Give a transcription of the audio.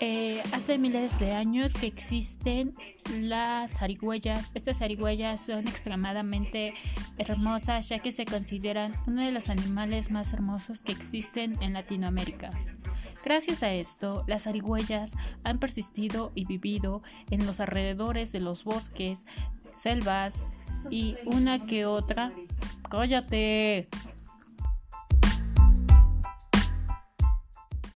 Eh, hace miles de años que existen las zarigüeyas. Estas zarigüeyas son extremadamente hermosas ya que se consideran uno de los animales más hermosos que existen en Latinoamérica. Gracias a esto, las zarigüeyas han persistido y vivido en los alrededores de los bosques, selvas y una que otra. ¡Cállate!